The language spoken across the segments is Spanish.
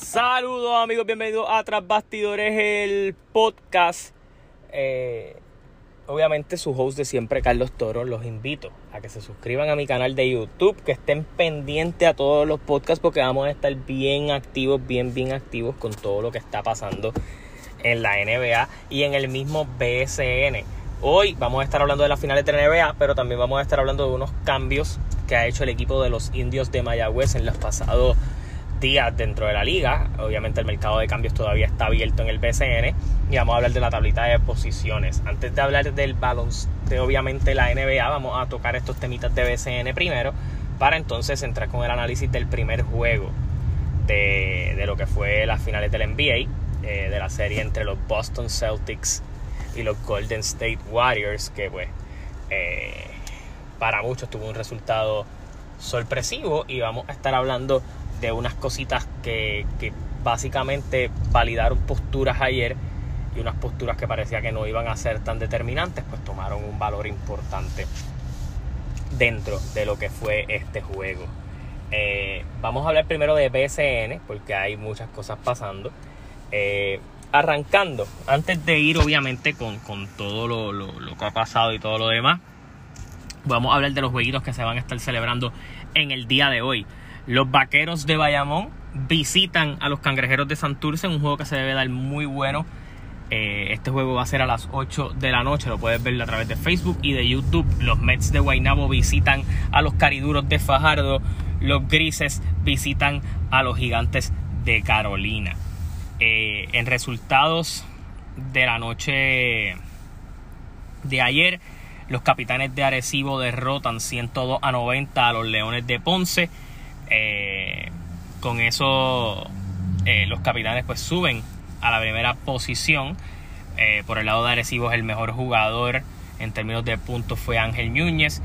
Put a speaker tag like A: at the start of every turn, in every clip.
A: Saludos amigos, bienvenidos a Tras Bastidores, el podcast. Eh, obviamente su host de siempre, Carlos Toro, los invito a que se suscriban a mi canal de YouTube, que estén pendientes a todos los podcasts porque vamos a estar bien activos, bien, bien activos con todo lo que está pasando en la NBA y en el mismo BSN. Hoy vamos a estar hablando de las finales de la NBA, pero también vamos a estar hablando de unos cambios que ha hecho el equipo de los indios de Mayagüez en los pasados días dentro de la liga. Obviamente el mercado de cambios todavía está abierto en el BCN y vamos a hablar de la tablita de posiciones. Antes de hablar del balance de obviamente la NBA, vamos a tocar estos temitas de BCN primero para entonces entrar con el análisis del primer juego de, de lo que fue las finales del NBA, eh, de la serie entre los Boston Celtics y los Golden State Warriors, que pues eh, para muchos tuvo un resultado sorpresivo y vamos a estar hablando de unas cositas que, que básicamente validaron posturas ayer y unas posturas que parecía que no iban a ser tan determinantes, pues tomaron un valor importante dentro de lo que fue este juego. Eh, vamos a hablar primero de BCN, porque hay muchas cosas pasando. Eh, arrancando, antes de ir obviamente con, con todo lo, lo, lo, que ha pasado y todo lo demás, vamos a hablar de los jueguitos que se van a estar celebrando en el día de hoy. Los vaqueros de Bayamón visitan a los cangrejeros de Santurce, un juego que se debe dar muy bueno. Eh, este juego va a ser a las 8 de la noche, lo puedes ver a través de Facebook y de YouTube. Los Mets de Guaynabo visitan a los cariduros de Fajardo. Los grises visitan a los gigantes de Carolina. Eh, en resultados de la noche de ayer, los capitanes de Arecibo derrotan 102 a 90 a los Leones de Ponce. Eh, con eso, eh, los capitanes pues suben a la primera posición. Eh, por el lado de Arecibo el mejor jugador en términos de puntos fue Ángel Núñez,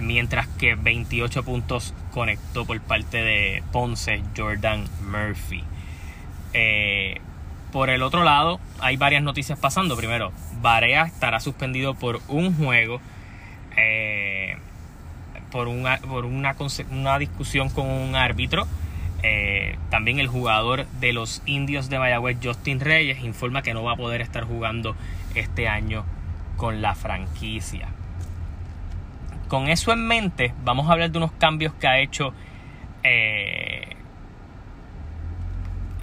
A: mientras que 28 puntos conectó por parte de Ponce Jordan Murphy. Por el otro lado, hay varias noticias pasando. Primero, Barea estará suspendido por un juego, por, una, por una, una, discusión con un árbitro. Eh, también el jugador de los indios de Mayagüez, Justin Reyes, informa que no va a poder estar jugando este año con la franquicia. Con eso en mente, vamos a hablar de unos cambios que ha hecho eh,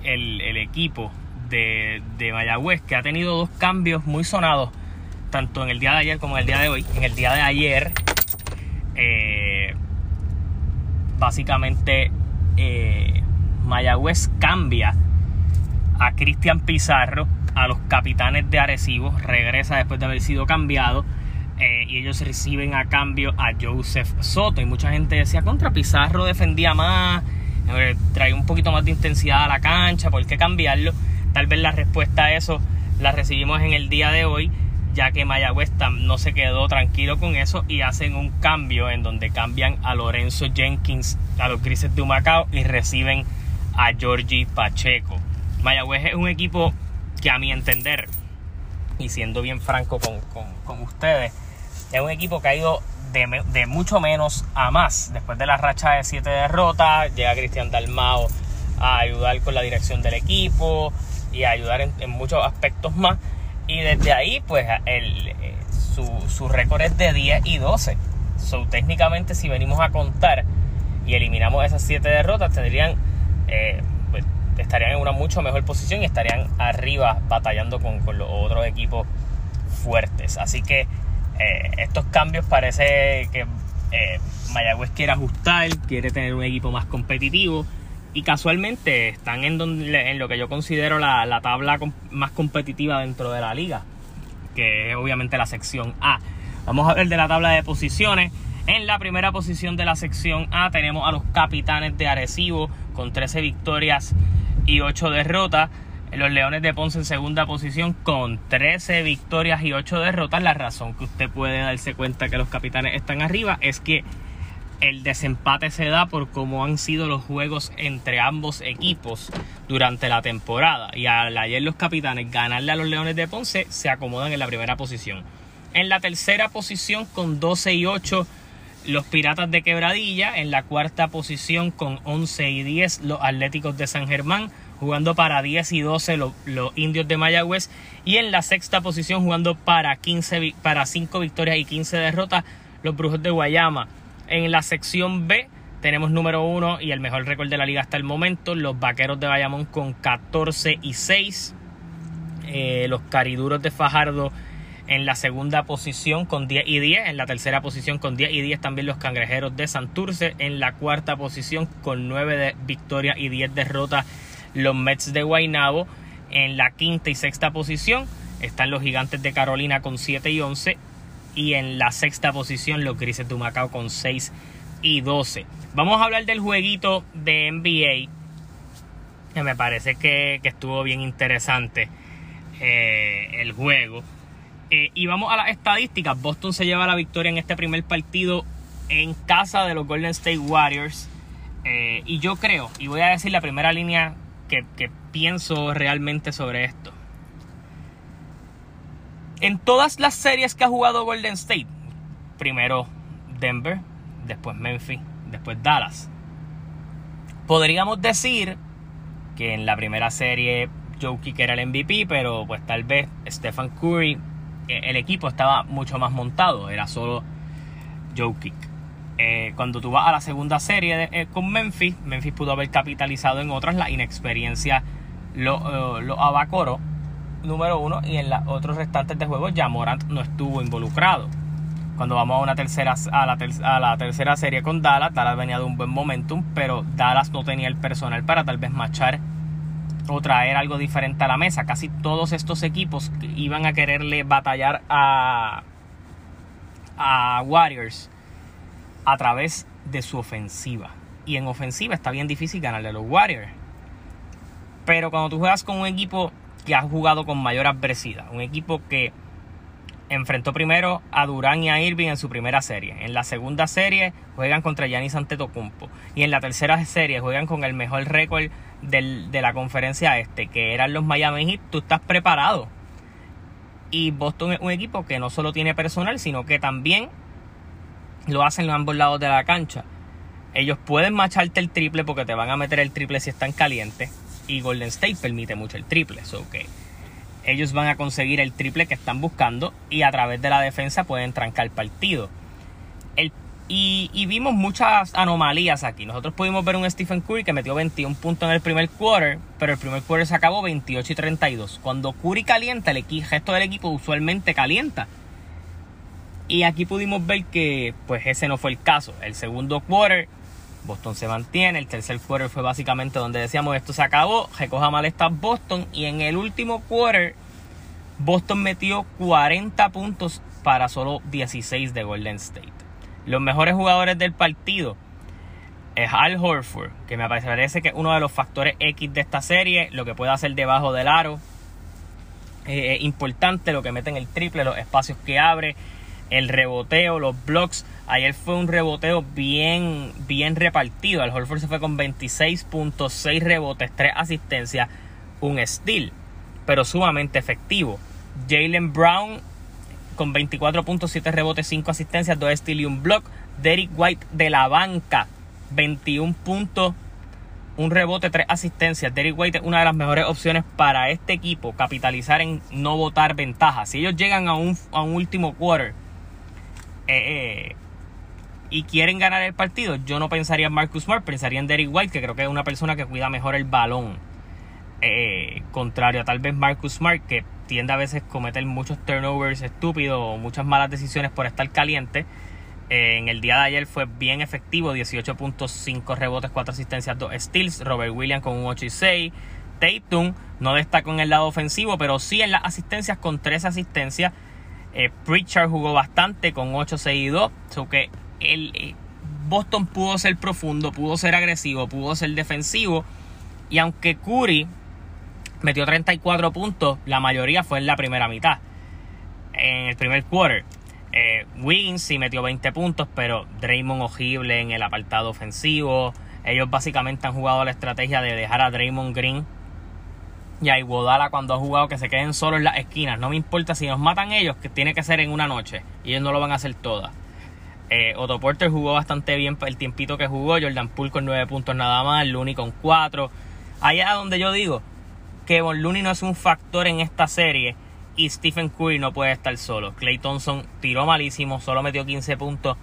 A: el, el, equipo de, de, Mayagüez, que ha tenido dos cambios muy sonados, tanto en el día de ayer como en el día de hoy. En el día de ayer, eh, básicamente, eh, Mayagüez cambia a Cristian Pizarro a los capitanes de Arecibo, regresa después de haber sido cambiado. Eh, y ellos reciben a cambio a Joseph Soto. Y mucha gente decía, contra Pizarro defendía más, eh, trae un poquito más de intensidad a la cancha, ¿por qué cambiarlo? Tal vez la respuesta a eso la recibimos en el día de hoy, ya que Mayagüez no se quedó tranquilo con eso y hacen un cambio en donde cambian a Lorenzo Jenkins a los Grises de Humacao y reciben a Georgie Pacheco. Mayagüez es un equipo que a mi entender, y siendo bien franco con, con, con ustedes, es un equipo que ha ido de, de, mucho menos a más. Después de la racha de siete derrotas, llega Cristian Dalmao a ayudar con la dirección del equipo y a ayudar en, en muchos aspectos más. Y desde ahí, pues, el, eh, su, su récord es de 10 y 12. So, técnicamente, si venimos a contar y eliminamos esas siete derrotas, tendrían, eh, pues, estarían en una mucho mejor posición y estarían arriba batallando con, con los otros equipos fuertes. Así que eh, estos cambios parece que eh, Mayagüez quiere ajustar, quiere tener un equipo más competitivo y casualmente están en, lo que yo considero la, la tabla más competitiva dentro de la liga, que es obviamente la sección A. Vamos a ver de la tabla de posiciones. En la primera posición de la sección A tenemos a los capitanes de Arecibo con 13 victorias y 8 derrotas. Los Leones de Ponce en segunda posición con 13 victorias y 8 derrotas. La razón que usted puede darse cuenta que los capitanes están arriba es que el desempate se da por cómo han sido los juegos entre ambos equipos durante la temporada. Y al ayer los capitanes ganarle a los Leones de Ponce se acomodan en la primera posición. En la tercera posición con 12 y 8 los Piratas de Quebradilla en la cuarta posición con 11 y 10 los Atléticos de San Germán jugando para 10 y 12 los, Indios de Mayagüez y en la sexta posición jugando para 15 para 5 victorias y 15 derrotas los Brujos de Guayama. En la sección B tenemos número 1 y el mejor récord de la liga hasta el momento, los Vaqueros de Bayamón con 14 y 6. Eh, los Cariduros de Fajardo en la segunda posición con 10 y 10, en la tercera posición con 10 y 10 también los Cangrejeros de Santurce, en la cuarta posición con 9 de victorias y 10 derrotas los Mets de Guaynabo, en la quinta y sexta posición están los Gigantes de Carolina con 7 y 11 y en la sexta posición los Grises de Macao con 6 y 12. Vamos a hablar del jueguito de NBA que me parece que, estuvo bien interesante eh, el juego. Eh, y vamos a las estadísticas. Boston se lleva la victoria en este primer partido en casa de los Golden State Warriors. Eh, y yo creo, y voy a decir la primera línea que, que pienso realmente sobre esto. En todas las series que ha jugado Golden State, primero Denver, después Memphis, después Dallas. Podríamos decir que en la primera serie Jokic era el MVP, pero pues tal vez Stephen Curry eh, el equipo estaba mucho más montado, era solo Joe Kick. Eh, cuando tú vas a la segunda serie eh, con Memphis, Memphis pudo haber capitalizado en otras, la inexperiencia lo, lo abacoro, número uno, y en los otros restantes de juego ya Morant no estuvo involucrado. Cuando vamos a una tercera a la, a la tercera serie con Dallas, Dallas venía de un buen momentum, pero Dallas no tenía el personal para tal vez machar o traer algo diferente a la mesa. Casi todos estos equipos iban a quererle batallar a, a Warriors a través de su ofensiva. Y en ofensiva está bien difícil ganarle a los Warriors. Pero cuando tú juegas con un equipo que ha jugado con mayor adversidad, un equipo que enfrentó primero a Durán y a Irving en su primera serie. En la segunda serie juegan contra Giannis Antetokounmpo. Y en la tercera serie juegan con el mejor récord de la conferencia este, que eran los Miami Heat. Tú estás preparado. Y Boston es un equipo que no solo tiene personal, sino que también lo hacen los ambos lados de la cancha. Ellos pueden macharte el triple porque te van a meter el triple si están calientes. Y Golden State permite mucho el triple. So que ellos van a conseguir el triple que están buscando y a través de la defensa pueden trancar el partido. y, vimos muchas anomalías aquí. Nosotros pudimos ver un Stephen Curry que metió 21 puntos en el primer quarter, pero el primer quarter se acabó 28 y 32. Cuando Curry calienta, el, gesto del equipo usualmente calienta. Y aquí pudimos ver que pues ese no fue el caso. El segundo quarter, Boston se mantiene. El tercer quarter fue básicamente donde decíamos esto se acabó. Recoja malestar Boston. Y en el último quarter, Boston metió 40 puntos para solo 16 de Golden State. Los mejores jugadores del partido es Al Horford, que me parece que es uno de los factores X de esta serie, lo que puede hacer debajo del aro. Eh, importante lo que mete en el triple, los espacios que abre, el reboteo, los blocks. Ayer fue un reboteo bien, bien repartido. Al Horford se fue con 26.6 rebotes, 3 asistencias, un steal, pero sumamente efectivo. Jalen Brown con 24.7 rebotes, 5 asistencias, 2 steals y un block. Derek White de la banca, 21 puntos, un rebote, 3 asistencias. Derek White es una de las mejores opciones para este equipo capitalizar en no votar ventaja. Si ellos llegan a un, a un último quarter eh, eh, y quieren ganar el partido, yo no pensaría en Marcus Smart, pensaría en Derek White, que creo que es una persona que cuida mejor el balón. Eh, contrario a tal vez Marcus Smart, que tiende a veces a cometer muchos turnovers estúpidos o muchas malas decisiones por estar caliente. en el día de ayer fue bien efectivo, 18.5 rebotes, 4 asistencias, 2 steals. Robert Williams con un 8 y 6. Tatum no destacó en el lado ofensivo, pero sí en las asistencias con 3 asistencias eh, Pritchard jugó bastante con 8 seguidos. So que el, eh, Boston pudo ser profundo, pudo ser agresivo, pudo ser defensivo. Y aunque Curry metió 34 puntos, la mayoría fue en la primera mitad. En el primer quarter. Eh, Wiggins sí metió 20 puntos, pero Draymond horrible en el apartado ofensivo. Ellos básicamente han jugado la estrategia de dejar a Draymond Green y a Iguodala cuando ha jugado que se queden solo en las esquinas. No me importa si nos matan ellos, que tiene que ser en una noche. Y ellos no lo van a hacer todas. Eh, Otto Porter jugó bastante bien el tiempito que jugó. Jordan Poole con 9 puntos nada más. Looney con 4. Allá donde yo digo que Von Looney no es un factor en esta serie. Y Stephen Curry no puede estar solo. Clay Thompson tiró malísimo. Solo metió 15 puntos.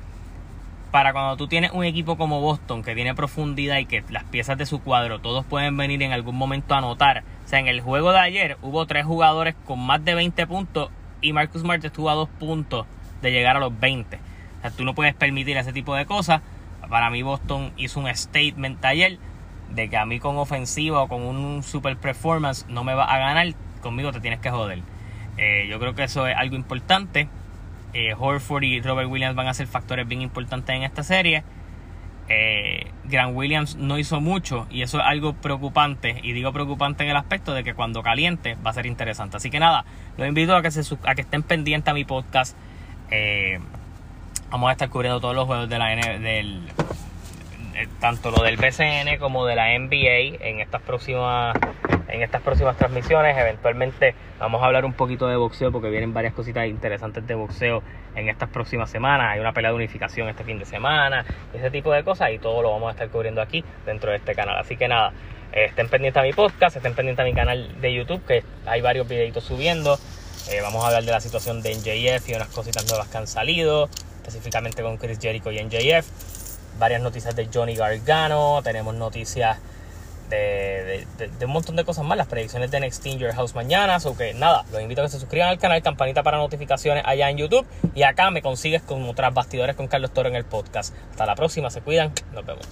A: Para cuando tú tienes un equipo como Boston que tiene profundidad y que las piezas de su cuadro todos pueden venir en algún momento a anotar. O sea, en el juego de ayer hubo tres jugadores con más de 20 puntos y Marcus Smart estuvo a dos puntos de llegar a los 20. O sea, tú no puedes permitir ese tipo de cosas. Para mí Boston hizo un statement ayer de que a mí con ofensiva o con un super performance no me va a ganar, conmigo te tienes que joder. Eh, yo creo que eso es algo importante. Eh, Horford y Robert Williams van a ser factores bien importantes en esta serie. Eh, Grant Williams no hizo mucho y eso es algo preocupante. Y digo preocupante en el aspecto de que cuando caliente va a ser interesante. Así que nada, los invito a que, a que estén pendientes a mi podcast. Eh, vamos a estar cubriendo todos los juegos de la del tanto lo del BCN como de la NBA en estas próximas en estas próximas transmisiones. Eventualmente vamos a hablar un poquito de boxeo porque vienen varias cositas interesantes de boxeo en estas próximas semanas. Hay una pelea de unificación este fin de semana ese tipo de cosas y todo lo vamos a estar cubriendo aquí dentro de este canal. Así que nada eh, estén pendientes a mi podcast estén pendientes a mi canal de YouTube que hay varios videitos subiendo. Eh, vamos a hablar de la situación de NJF y unas cositas nuevas que han salido específicamente con Chris Jericho y NJF. Varias noticias de Johnny Gargano, tenemos noticias de, un montón de cosas más, las predicciones de Next in Your House mañana. O que nada, los invito a que se suscriban al canal, campanita para notificaciones allá en YouTube. Y acá me consigues con otras bastidores con Carlos Toro en el podcast. Hasta la próxima, se cuidan, nos vemos.